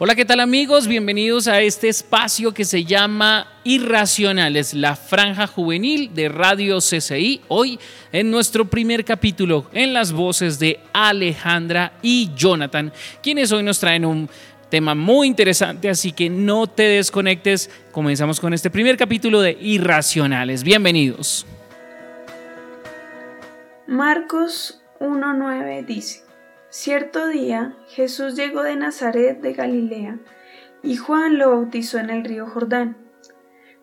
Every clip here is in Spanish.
Hola, ¿qué tal amigos? Bienvenidos a este espacio que se llama Irracionales, la franja juvenil de Radio CCI. Hoy en nuestro primer capítulo en las voces de Alejandra y Jonathan, quienes hoy nos traen un tema muy interesante, así que no te desconectes. Comenzamos con este primer capítulo de Irracionales. Bienvenidos. Marcos 1.9 dice. Cierto día Jesús llegó de Nazaret de Galilea y Juan lo bautizó en el río Jordán.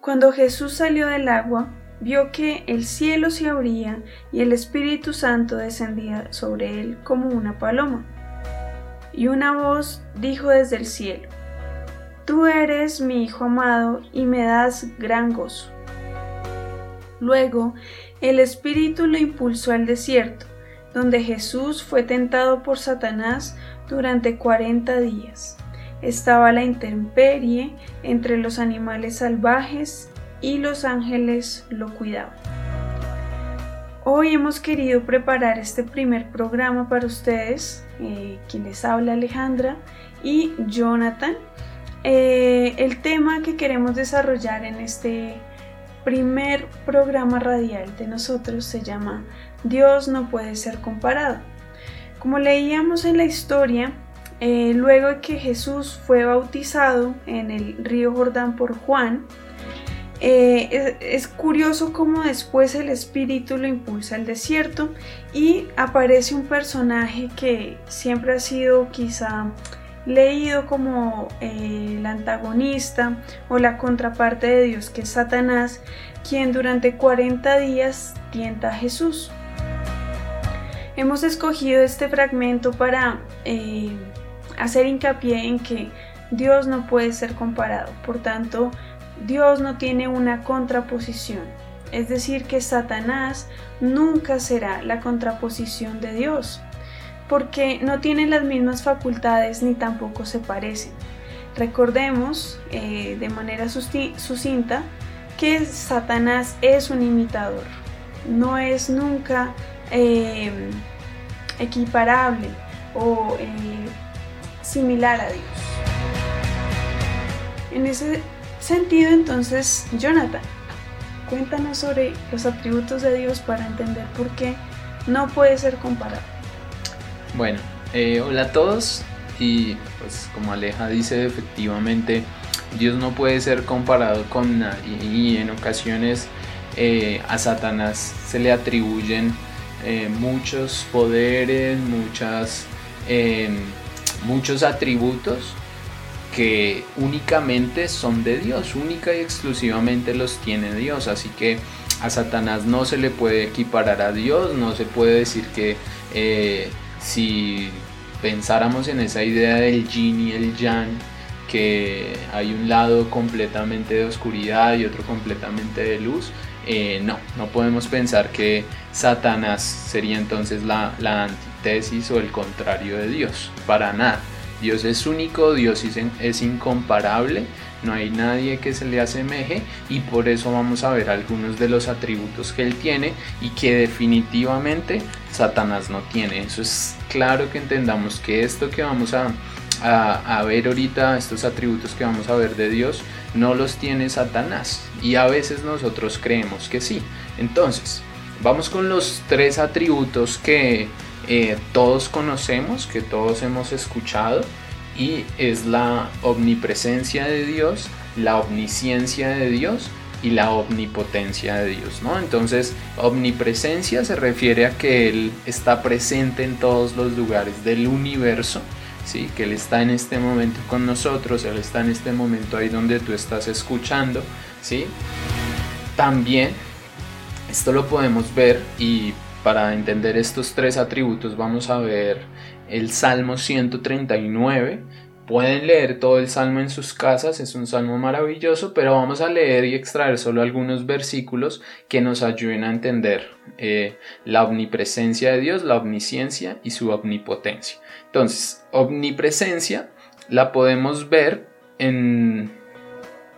Cuando Jesús salió del agua, vio que el cielo se abría y el Espíritu Santo descendía sobre él como una paloma. Y una voz dijo desde el cielo, Tú eres mi Hijo amado y me das gran gozo. Luego el Espíritu lo impulsó al desierto donde Jesús fue tentado por Satanás durante cuarenta días. Estaba la intemperie entre los animales salvajes y los ángeles lo cuidaban. Hoy hemos querido preparar este primer programa para ustedes, eh, quien les habla Alejandra y Jonathan. Eh, el tema que queremos desarrollar en este primer programa radial de nosotros se llama Dios no puede ser comparado. Como leíamos en la historia, eh, luego de que Jesús fue bautizado en el río Jordán por Juan, eh, es, curioso cómo después el Espíritu lo impulsa al desierto y aparece un personaje que siempre ha sido quizá leído como eh, el antagonista o la contraparte de Dios, que es Satanás, quien durante 40 días tienta a Jesús. Hemos escogido este fragmento para eh, hacer hincapié en que Dios no puede ser comparado, por tanto, Dios no tiene una contraposición. Es decir, que Satanás nunca será la contraposición de Dios, porque no tienen las mismas facultades ni tampoco se parecen. Recordemos eh, de manera sucinta que Satanás es un imitador, no es nunca eh, equiparable o eh, similar a Dios. En ese sentido, entonces, Jonathan, cuéntanos sobre los atributos de Dios para entender por qué no puede ser comparado. Bueno, eh, hola a todos y pues como Aleja dice, efectivamente Dios no puede ser comparado con nadie y en ocasiones a Satanás se le atribuyen eh, muchos poderes, muchas, em, muchos atributos que únicamente son de Dios, única y exclusivamente los tiene Dios. Así que a Satanás no se le puede equiparar a Dios, no se puede decir que eh, si pensáramos en esa idea del yin y el yang, que hay un lado completamente de oscuridad y otro completamente de luz, eh, no, no podemos pensar que Satanás sería entonces la, antítesis o el contrario de Dios, para nada. Dios es único, Dios es, incomparable, no hay nadie que se le asemeje y por eso vamos a ver algunos de los atributos que Él tiene y que definitivamente Satanás no tiene. Eso es claro que entendamos que esto que vamos a, a, ver ahorita, estos atributos que vamos a ver de Dios, no los tiene Satanás. Y a veces nosotros creemos que sí. Entonces, vamos con los tres atributos que eh, todos conocemos, que todos hemos escuchado. Y es la omnipresencia de Dios, la omnisciencia de Dios y la omnipotencia de Dios, ¿no? Entonces, omnipresencia se refiere a que Él está presente en todos los lugares del universo ¿sí? que Él está en este momento con nosotros, Él está en este momento ahí donde tú estás escuchando. ¿sí? También esto lo podemos ver y para entender estos tres atributos vamos a ver el Salmo 139. Pueden leer todo el salmo en sus casas, es un salmo maravilloso, pero vamos a leer y extraer solo algunos versículos que nos ayuden a entender eh, la omnipresencia de Dios, la omnisciencia y su omnipotencia. Entonces, omnipresencia la podemos ver en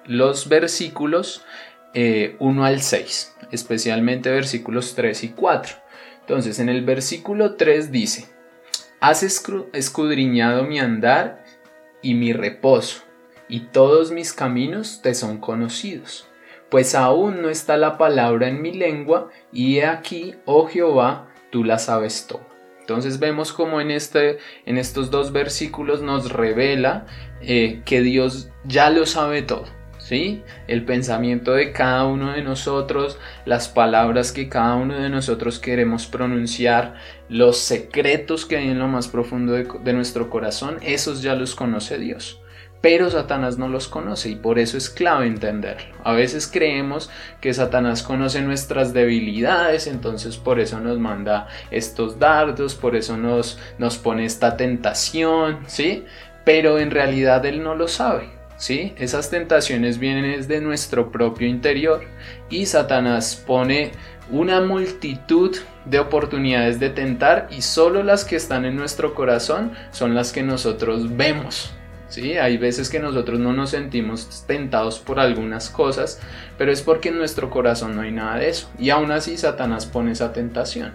los versículos 1 eh, al 6, especialmente versículos 3 y 4. Entonces, en el versículo 3 dice, Has escudriñado mi andar y mi reposo, y todos mis caminos te son conocidos. Pues aún no está la palabra en mi lengua, y he aquí, oh Jehová, tú la sabes todo. Entonces vemos como en, este, en estos dos versículos nos revela eh, que Dios ya lo sabe todo. ¿Sí? El pensamiento de cada uno de nosotros, las palabras que cada uno de nosotros queremos pronunciar, los secretos que hay en lo más profundo de nuestro corazón, esos ya los conoce Dios pero Satanás no los conoce y por eso es clave entenderlo. A veces creemos que Satanás conoce nuestras debilidades, entonces por eso nos manda estos dardos, por eso nos, nos pone esta tentación, ¿sí? Pero en realidad él no lo sabe. ¿Sí? Esas tentaciones vienen desde nuestro propio interior y Satanás pone una multitud de oportunidades de tentar y solo las que están en nuestro corazón son las que nosotros vemos, ¿sí? Hay veces que nosotros no nos sentimos tentados por algunas cosas, pero es porque en nuestro corazón no hay nada de eso. Y aún así Satanás pone esa tentación.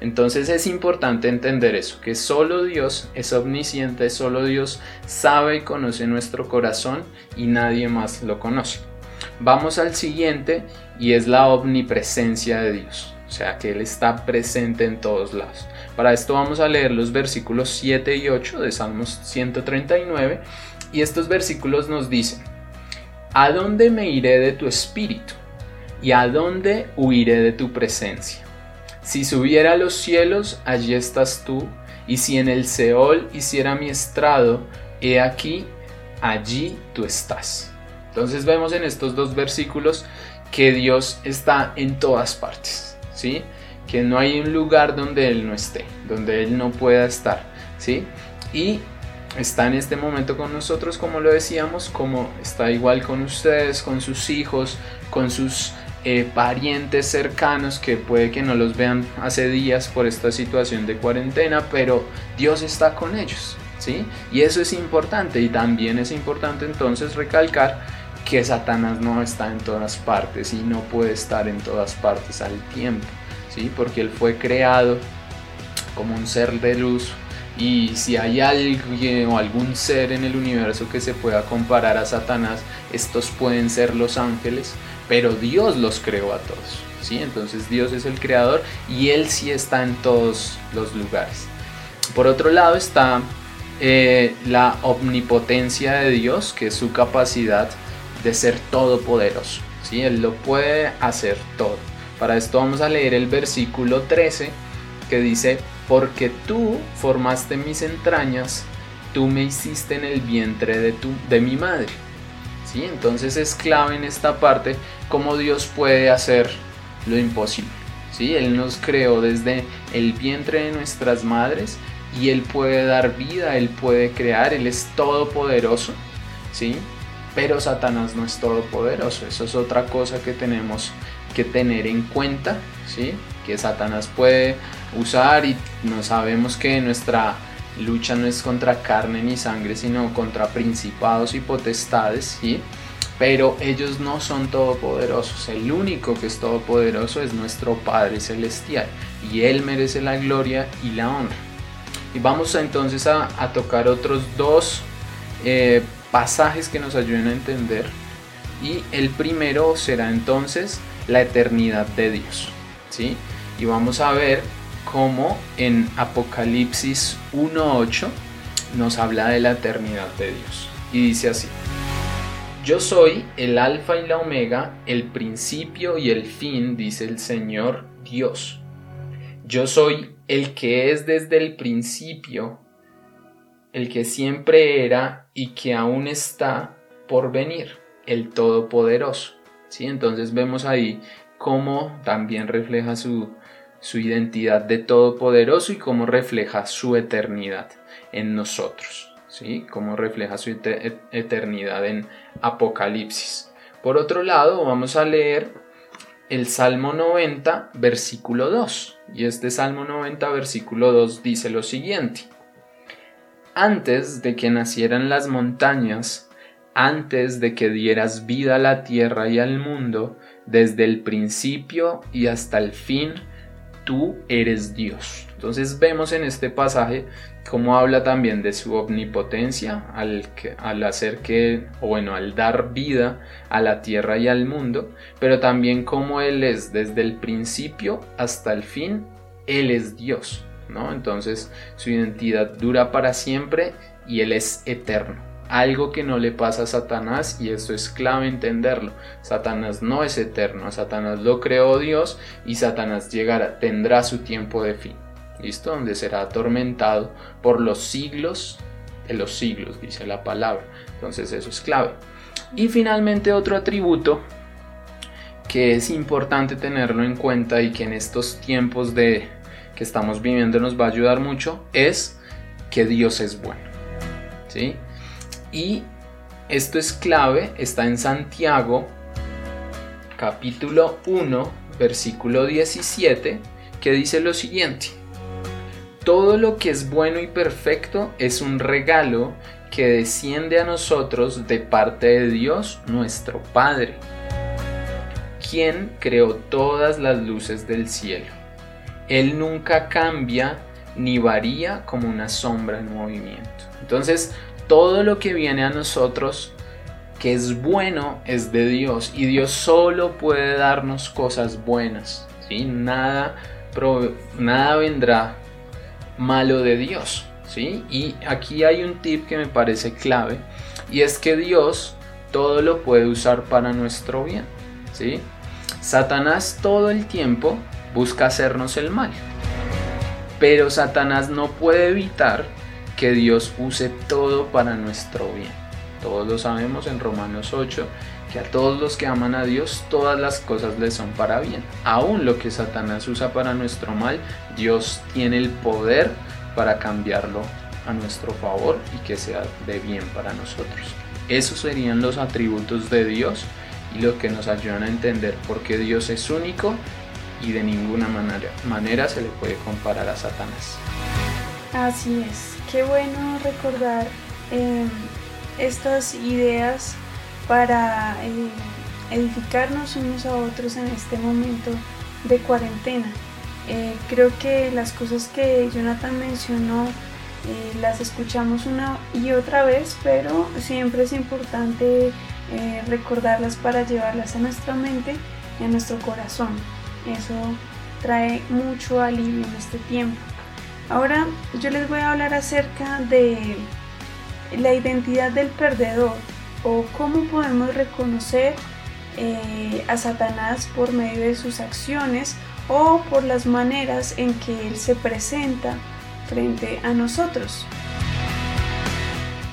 Entonces es importante entender eso, que solo Dios es omnisciente, solo Dios sabe y conoce nuestro corazón y nadie más lo conoce. Vamos al siguiente y es la omnipresencia de Dios, o sea que Él está presente en todos lados. Para esto vamos a leer los versículos 7 y 8 de Salmos 139 y estos versículos nos dicen, ¿A dónde me iré de tu espíritu? ¿Y a dónde huiré de tu presencia? Si subiera a los cielos, allí estás tú, y si en el Seol hiciera mi estrado, he aquí, allí tú estás. Entonces vemos en estos dos versículos que Dios está en todas partes, ¿sí? Que no hay un lugar donde Él no esté, donde Él no pueda estar, ¿sí? Y está en este momento con nosotros, como lo decíamos, como está igual con ustedes, con sus hijos, con sus eh, parientes cercanos que puede que no los vean hace días por esta situación de cuarentena, pero Dios está con ellos, ¿sí? Y eso es importante y también es importante entonces recalcar que Satanás no está en todas partes y no puede estar en todas partes al tiempo. ¿Sí? porque Él fue creado como un ser de luz y si hay alguien o algún ser en el universo que se pueda comparar a Satanás, estos pueden ser los ángeles, pero Dios los creó a todos. ¿sí? Entonces Dios es el creador y Él sí está en todos los lugares. Por otro lado está eh, la omnipotencia de Dios, que es su capacidad de ser todopoderoso. ¿sí? Él lo puede hacer todo. Para esto vamos a leer el versículo 13 que dice, porque tú formaste mis entrañas, tú me hiciste en el vientre de, tu, de mi madre. ¿Sí? Entonces es clave en esta parte cómo Dios puede hacer lo imposible. ¿Sí? Él nos creó desde el vientre de nuestras madres y Él puede dar vida, Él puede crear, Él es todopoderoso. ¿sí? Pero Satanás no es todopoderoso, eso es otra cosa que tenemos que tener en cuenta, ¿sí? que Satanás puede usar y no sabemos que nuestra lucha no es contra carne ni sangre, sino contra principados y potestades, ¿sí? pero ellos no son todopoderosos, el único que es todopoderoso es nuestro Padre Celestial y Él merece la gloria y la honra. Y vamos entonces a, tocar otros dos eh, pasajes que nos ayuden a entender y el primero será entonces la eternidad de Dios. ¿sí? Y vamos a ver cómo en Apocalipsis 1.8 nos habla de la eternidad de Dios. Y dice así. Yo soy el alfa y la omega, el principio y el fin, dice el Señor Dios. Yo soy el que es desde el principio, el que siempre era y que aún está por venir, el Todopoderoso. Entonces vemos ahí cómo también refleja su, identidad de todopoderoso y cómo refleja su eternidad en nosotros, ¿sí? Cómo refleja su eternidad en Apocalipsis. Por otro lado, vamos a leer el Salmo 90, versículo 2. Y este Salmo 90, versículo 2 dice lo siguiente. Antes de que nacieran las montañas, antes de que dieras vida a la tierra y al mundo, desde el principio y hasta el fin, tú eres Dios. Entonces vemos en este pasaje cómo habla también de su omnipotencia al, al hacer que, o bueno, al dar vida a la tierra y al mundo, pero también cómo Él es desde el principio hasta el fin, Él es Dios, ¿no? Entonces su identidad dura para siempre y Él es eterno algo que no le pasa a Satanás y esto es clave entenderlo. Satanás no es eterno, Satanás lo creó Dios y Satanás llegará, tendrá su tiempo de fin. ¿Listo? Donde será atormentado por los siglos de los siglos, dice la palabra. Entonces eso es clave. Y finalmente otro atributo que es importante tenerlo en cuenta y que en estos tiempos de que estamos viviendo nos va a ayudar mucho es que Dios es bueno. ¿Sí? Y esto es clave, está en Santiago capítulo 1, versículo 17, que dice lo siguiente. Todo lo que es bueno y perfecto es un regalo que desciende a nosotros de parte de Dios nuestro Padre, quien creó todas las luces del cielo. Él nunca cambia ni varía como una sombra en movimiento. Entonces, todo lo que viene a nosotros que es bueno es de Dios y Dios solo puede darnos cosas buenas. ¿sí? Nada, nada vendrá malo de Dios. ¿sí? Y aquí hay un tip que me parece clave y es que Dios todo lo puede usar para nuestro bien. ¿sí? Satanás todo el tiempo busca hacernos el mal. Pero Satanás no puede evitar que Dios use todo para nuestro bien. Todos lo sabemos en Romanos 8, que a todos los que aman a Dios todas las cosas les son para bien. Aún lo que Satanás usa para nuestro mal, Dios tiene el poder para cambiarlo a nuestro favor y que sea de bien para nosotros. Esos serían los atributos de Dios y lo que nos ayudan a entender por qué Dios es único y de ninguna manera, manera se le puede comparar a Satanás. Así es qué bueno recordar em, estas ideas para eh, edificarnos unos a otros en este momento de cuarentena. Eh, creo que las cosas que Jonathan mencionó eh, las escuchamos una y otra vez, pero siempre es importante recordarlas para llevarlas a nuestra mente y a nuestro corazón. Eso trae mucho alivio en este tiempo. Ahora yo les voy a hablar acerca de la identidad del perdedor o cómo podemos reconocer eh, a Satanás por medio de sus acciones o por las maneras en que él se presenta frente a nosotros.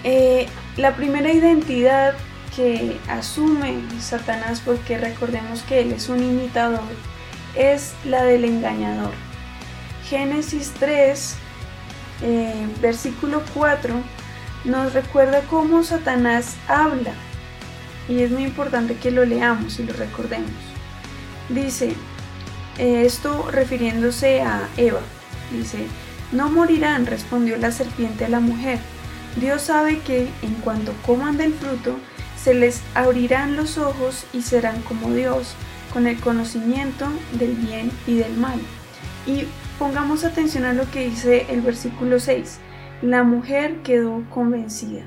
Eh, la primera identidad que asume Satanás, porque recordemos que él es un imitador, es la del engañador. Génesis 3, eh, versículo 4, nos recuerda cómo Satanás habla. Y es muy importante que lo leamos y lo recordemos. Dice, eh, esto refiriéndose a Eva, dice, no morirán, respondió la serpiente a la mujer. Dios sabe que en cuanto coman del fruto, se les abrirán los ojos y serán como Dios, con el conocimiento del bien y del mal. Y Pongamos atención a lo que dice el versículo 6. La mujer quedó convencida.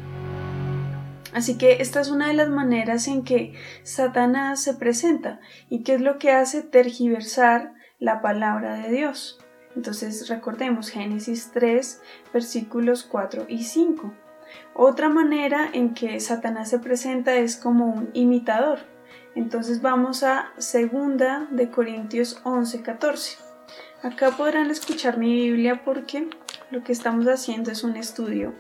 Así que esta es una de las maneras en que Satanás se presenta y que es lo que hace tergiversar la palabra de Dios. Entonces recordemos Génesis 3 versículos 4 y 5. Otra manera en que Satanás se presenta es como un imitador. Entonces vamos a segunda de Corintios 11 14. Acá podrán escuchar mi Biblia porque lo que estamos haciendo es un estudio.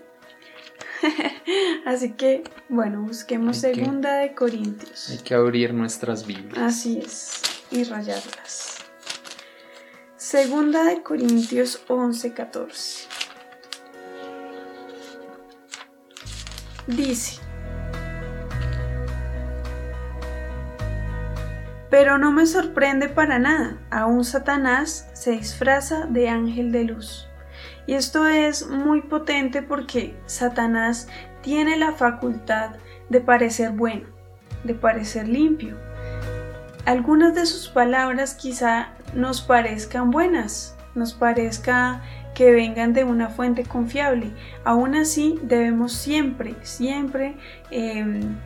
Así que, bueno, busquemos segunda de Corintios. Hay que abrir nuestras Biblias. Así es, y rayarlas. Segunda de Corintios 11, 14. Dice, Pero no me sorprende para nada, aún Satanás se disfraza de ángel de luz. Y esto es muy potente porque Satanás tiene la facultad de parecer bueno, de parecer limpio. Algunas de sus palabras quizá nos parezcan buenas, nos parezca que vengan de una fuente confiable. Aún así, debemos siempre, siempre em,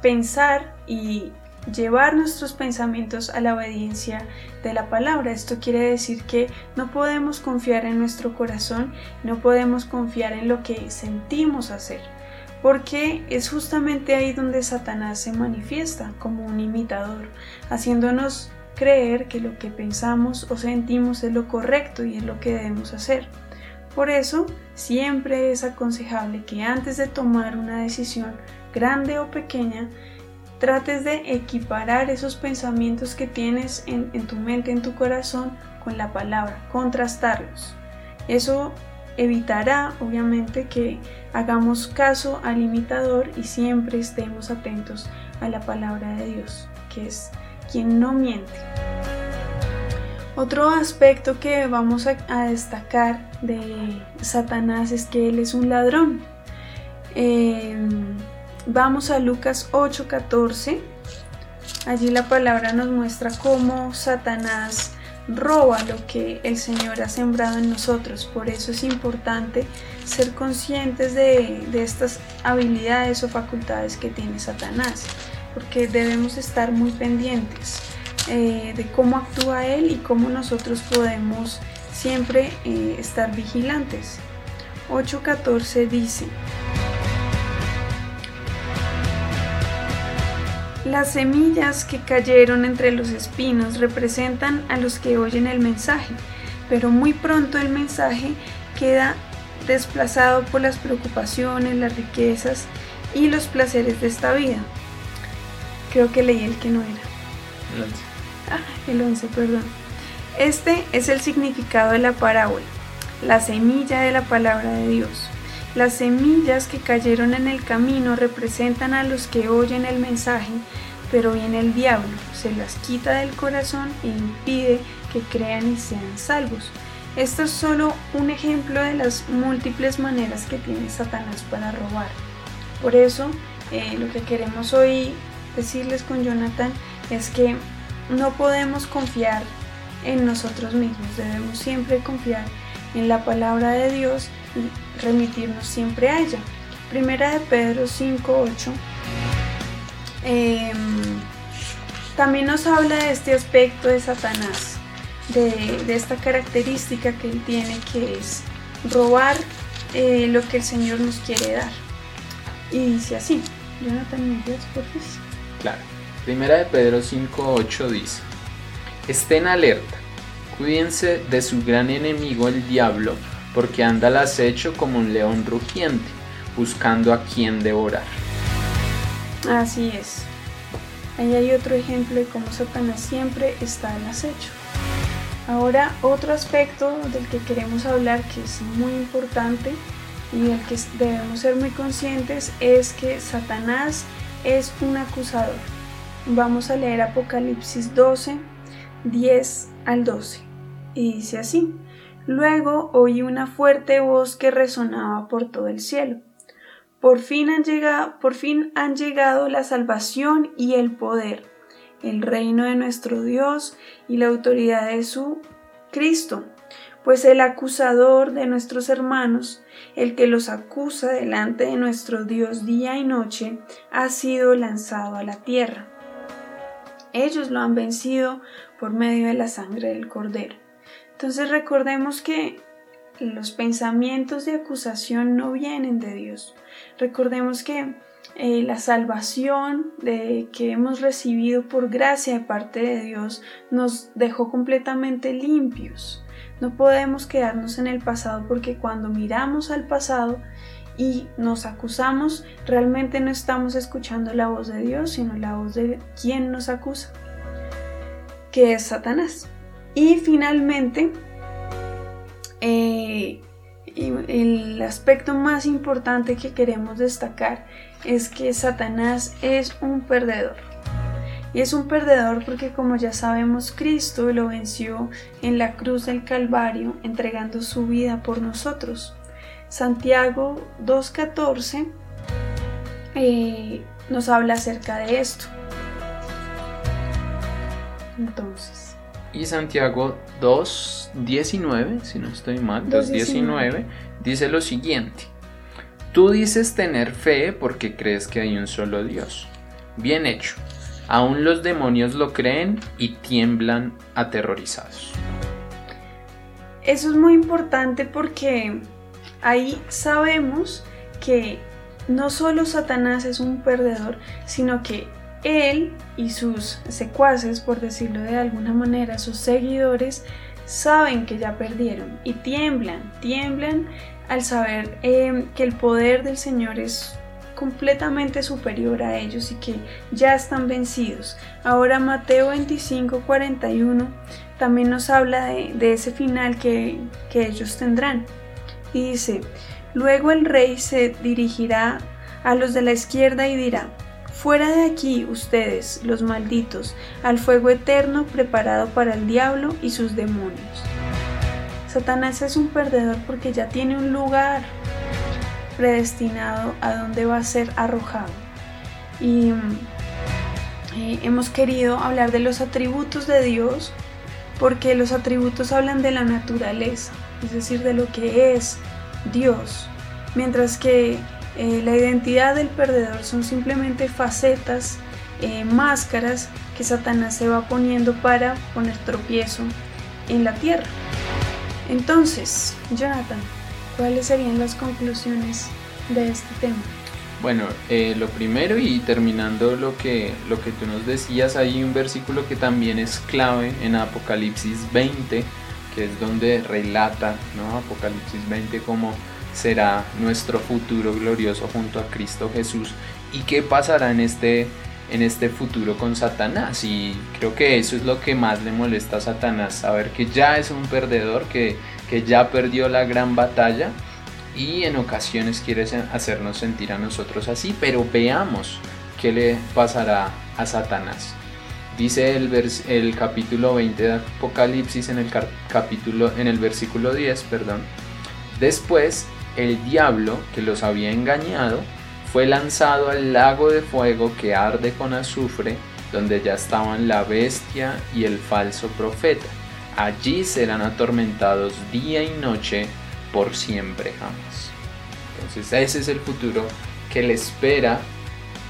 pensar y llevar nuestros pensamientos a la obediencia de la palabra. Esto quiere decir que no podemos confiar en nuestro corazón, no podemos confiar en lo que sentimos hacer, porque es justamente ahí donde Satanás se manifiesta como un imitador, haciéndonos creer que lo que pensamos o sentimos es lo correcto y es lo que debemos hacer. Por eso, siempre es aconsejable que antes de tomar una decisión grande o pequeña, trates de equiparar esos pensamientos que tienes en, tu mente, en tu corazón, con la palabra, contrastarlos. Eso evitará, obviamente, que hagamos caso al imitador y siempre estemos atentos a la palabra de Dios, que es quien no miente. Otro aspecto que vamos a, destacar de Satanás es que él es un ladrón. Em, Vamos a Lucas 8:14. Allí la palabra nos muestra cómo Satanás roba lo que el Señor ha sembrado en nosotros. Por eso es importante ser conscientes de, estas habilidades o facultades que tiene Satanás, porque debemos estar muy pendientes eh, de cómo actúa Él y cómo nosotros podemos siempre eh, estar vigilantes. 8.14 dice, Las semillas que cayeron entre los espinos representan a los que oyen el mensaje, pero muy pronto el mensaje queda desplazado por las preocupaciones, las riquezas y los placeres de esta vida. Creo que leí el que no era. El 11. Ah, el 11, perdón. Este es el significado de la parábola, la semilla de la palabra de Dios. Las semillas que cayeron en el camino representan a los que oyen el mensaje, pero viene el diablo, se las quita del corazón e impide que crean y sean salvos. Esto es solo un ejemplo de las múltiples maneras que tiene Satanás para robar. Por eso, eh, lo que queremos hoy decirles con Jonathan es que no podemos confiar en nosotros mismos, debemos siempre confiar en la palabra de Dios remitirnos siempre a ella. Primera de Pedro 5.8 em, también nos habla de este aspecto de Satanás, de, esta característica que él tiene que es robar eh, lo que el Señor nos quiere dar. Y dice así, Jonathan, ¿me por Claro. Primera de Pedro 5.8 dice, estén alerta, cuídense de su gran enemigo el diablo, porque anda al acecho como un león rugiente, buscando a quien devorar. Así es. Ahí hay otro ejemplo de cómo Satanás siempre está al acecho. Ahora, otro aspecto del que queremos hablar que es muy importante y del que debemos ser muy conscientes es que Satanás es un acusador. Vamos a leer Apocalipsis 12, 10 al 12. Y dice así. Luego oí una fuerte voz que resonaba por todo el cielo. Por fin han llegado, por fin han llegado la salvación y el poder, el reino de nuestro Dios y la autoridad de su Cristo, pues el acusador de nuestros hermanos, el que los acusa delante de nuestro Dios día y noche, ha sido lanzado a la tierra. Ellos lo han vencido por medio de la sangre del Cordero entonces recordemos que los pensamientos de acusación no vienen de Dios. Recordemos que eh, la salvación de, que hemos recibido por gracia de parte de Dios nos dejó completamente limpios. No podemos quedarnos en el pasado porque cuando miramos al pasado y nos acusamos, realmente no estamos escuchando la voz de Dios, sino la voz de quien nos acusa, que es Satanás. Y finalmente, eh, el aspecto más importante que queremos destacar es que Satanás es un perdedor. Y es un perdedor porque como ya sabemos Cristo lo venció en la cruz del Calvario entregando su vida por nosotros. Santiago 2.14 eh, nos habla acerca de esto. Entonces, Y Santiago 2.19, si no estoy mal, 2.19, dice lo siguiente. Tú dices tener fe porque crees que hay un solo Dios. Bien hecho. Aún los demonios lo creen y tiemblan aterrorizados. Eso es muy importante porque ahí sabemos que no solo Satanás es un perdedor, sino que él y sus secuaces, por decirlo de alguna manera, sus seguidores, saben que ya perdieron y tiemblan, tiemblan al saber eh, que el poder del Señor es completamente superior a ellos y que ya están vencidos. Ahora Mateo 25, 41 también nos habla de, ese final que, que ellos tendrán. Y dice, luego el rey se dirigirá a los de la izquierda y dirá, Fuera de aquí ustedes, los malditos, al fuego eterno preparado para el diablo y sus demonios. Satanás es un perdedor porque ya tiene un lugar predestinado a donde va a ser arrojado. Y eh, hemos querido hablar de los atributos de Dios porque los atributos hablan de la naturaleza, es decir, de lo que es Dios, mientras que eh, la identidad del perdedor son simplemente facetas, eh, máscaras que Satanás se va poniendo para poner tropiezo en la tierra. Entonces, Jonathan, ¿cuáles serían las conclusiones de este tema? Bueno, eh, lo primero y terminando lo que, lo que tú nos decías, hay un versículo que también es clave en Apocalipsis 20, que es donde relata, ¿no? Apocalipsis 20 como será nuestro futuro glorioso junto a Cristo Jesús y qué pasará en este en este futuro con Satanás y creo que eso es lo que más le molesta a Satanás, saber que ya es un perdedor, que, que ya perdió la gran batalla y en ocasiones quiere hacernos sentir a nosotros así, pero veamos qué le pasará a Satanás. Dice el, el capítulo 20 de Apocalipsis en el, capítulo, en el versículo 10, perdón. Después el diablo que los había engañado fue lanzado al lago de fuego que arde con azufre, donde ya estaban la bestia y el falso profeta. Allí serán atormentados día y noche por siempre jamás. Entonces ese es el futuro que le espera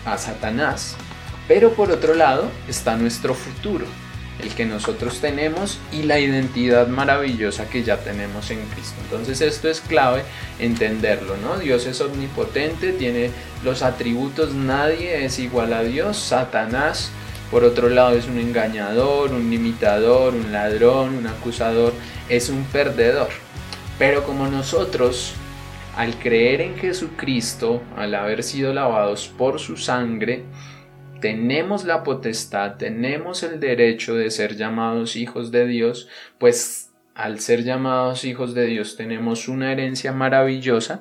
a Satanás. Pero por otro lado está nuestro futuro, el que nosotros tenemos y la identidad maravillosa que ya tenemos en Cristo. Entonces esto es clave entenderlo, ¿no? Dios es omnipotente, tiene los atributos, nadie es igual a Dios, Satanás por otro lado es un engañador, un limitador, un ladrón, un acusador, es un perdedor. Pero como nosotros, al creer en Jesucristo, al haber sido lavados por su sangre, tenemos la potestad, tenemos el derecho de ser llamados hijos de Dios, pues al ser llamados hijos de Dios tenemos una herencia maravillosa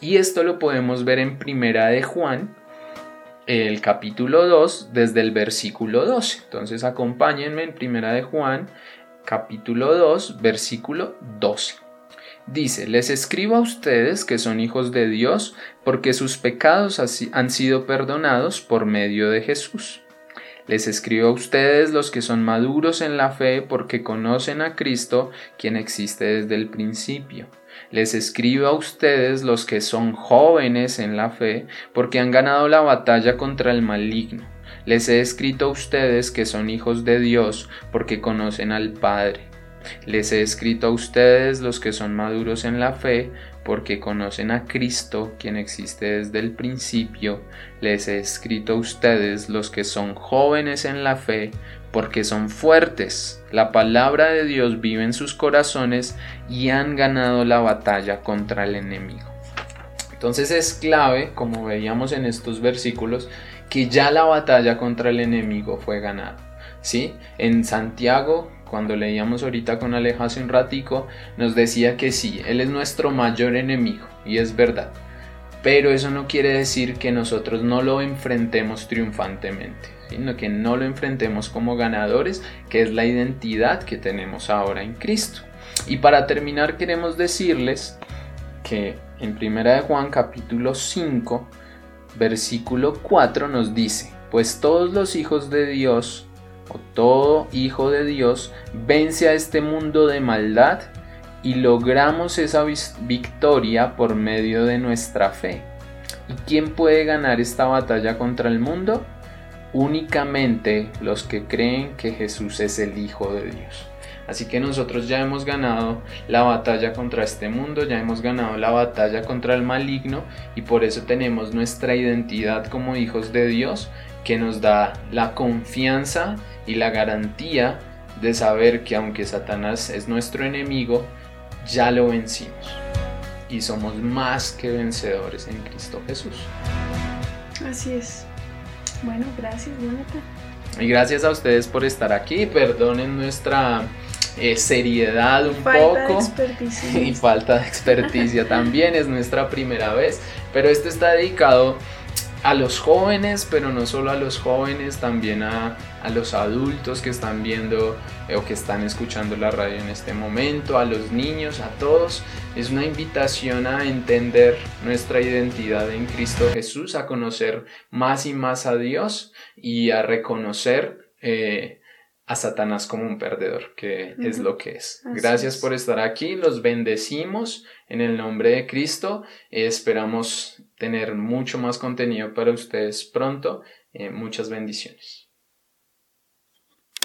y esto lo podemos ver en Primera de Juan, el capítulo 2, desde el versículo 12. Entonces acompáñenme en Primera de Juan, capítulo 2, versículo 12. Dice, les escribo a ustedes que son hijos de Dios porque sus pecados han sido perdonados por medio de Jesús. Les escribo a ustedes los que son maduros en la fe porque conocen a Cristo, quien existe desde el principio. Les escribo a ustedes los que son jóvenes en la fe porque han ganado la batalla contra el maligno. Les he escrito a ustedes que son hijos de Dios porque conocen al Padre. Les he escrito a ustedes los que son maduros en la fe, porque conocen a Cristo, quien existe desde el principio. Les he escrito a ustedes los que son jóvenes en la fe, porque son fuertes. La palabra de Dios vive en sus corazones y han ganado la batalla contra el enemigo. Entonces es clave, como veíamos en estos versículos, que ya la batalla contra el enemigo fue ganada. ¿sí? En Santiago cuando leíamos ahorita con Aleja hace un ratico, nos decía que sí, Él es nuestro mayor enemigo, y es verdad. Pero eso no quiere decir que nosotros no lo enfrentemos triunfantemente, sino que no lo enfrentemos como ganadores, que es la identidad que tenemos ahora en Cristo. Y para terminar queremos decirles que en 1 de Juan capítulo 5, versículo 4 nos dice, pues todos los hijos de Dios todo hijo de Dios vence a este mundo de maldad y logramos esa victoria por medio de nuestra fe. ¿Y quién puede ganar esta batalla contra el mundo? Únicamente los que creen que Jesús es el Hijo de Dios. Así que nosotros ya hemos ganado la batalla contra este mundo, ya hemos ganado la batalla contra el maligno y por eso tenemos nuestra identidad como hijos de Dios que nos da la confianza y la garantía de saber que aunque Satanás es nuestro enemigo, ya lo vencimos y somos más que vencedores en Cristo Jesús. Así es. Bueno, gracias, Jonathan. Y gracias a ustedes por estar aquí. Perdonen nuestra eh, seriedad un poco y falta de experticia también. Es nuestra primera vez, pero esto está dedicado a los jóvenes, pero no solo a los jóvenes, también a, los adultos que están viendo eh, o que están escuchando la radio en este momento, a los niños, a todos. Es una invitación a entender nuestra identidad en Cristo Jesús, a conocer más y más a Dios y a reconocer eh, a Satanás como un perdedor, que es lo que es. Gracias por estar aquí, los bendecimos en el nombre de Cristo, esperamos tener mucho más contenido para ustedes pronto, eh, muchas bendiciones.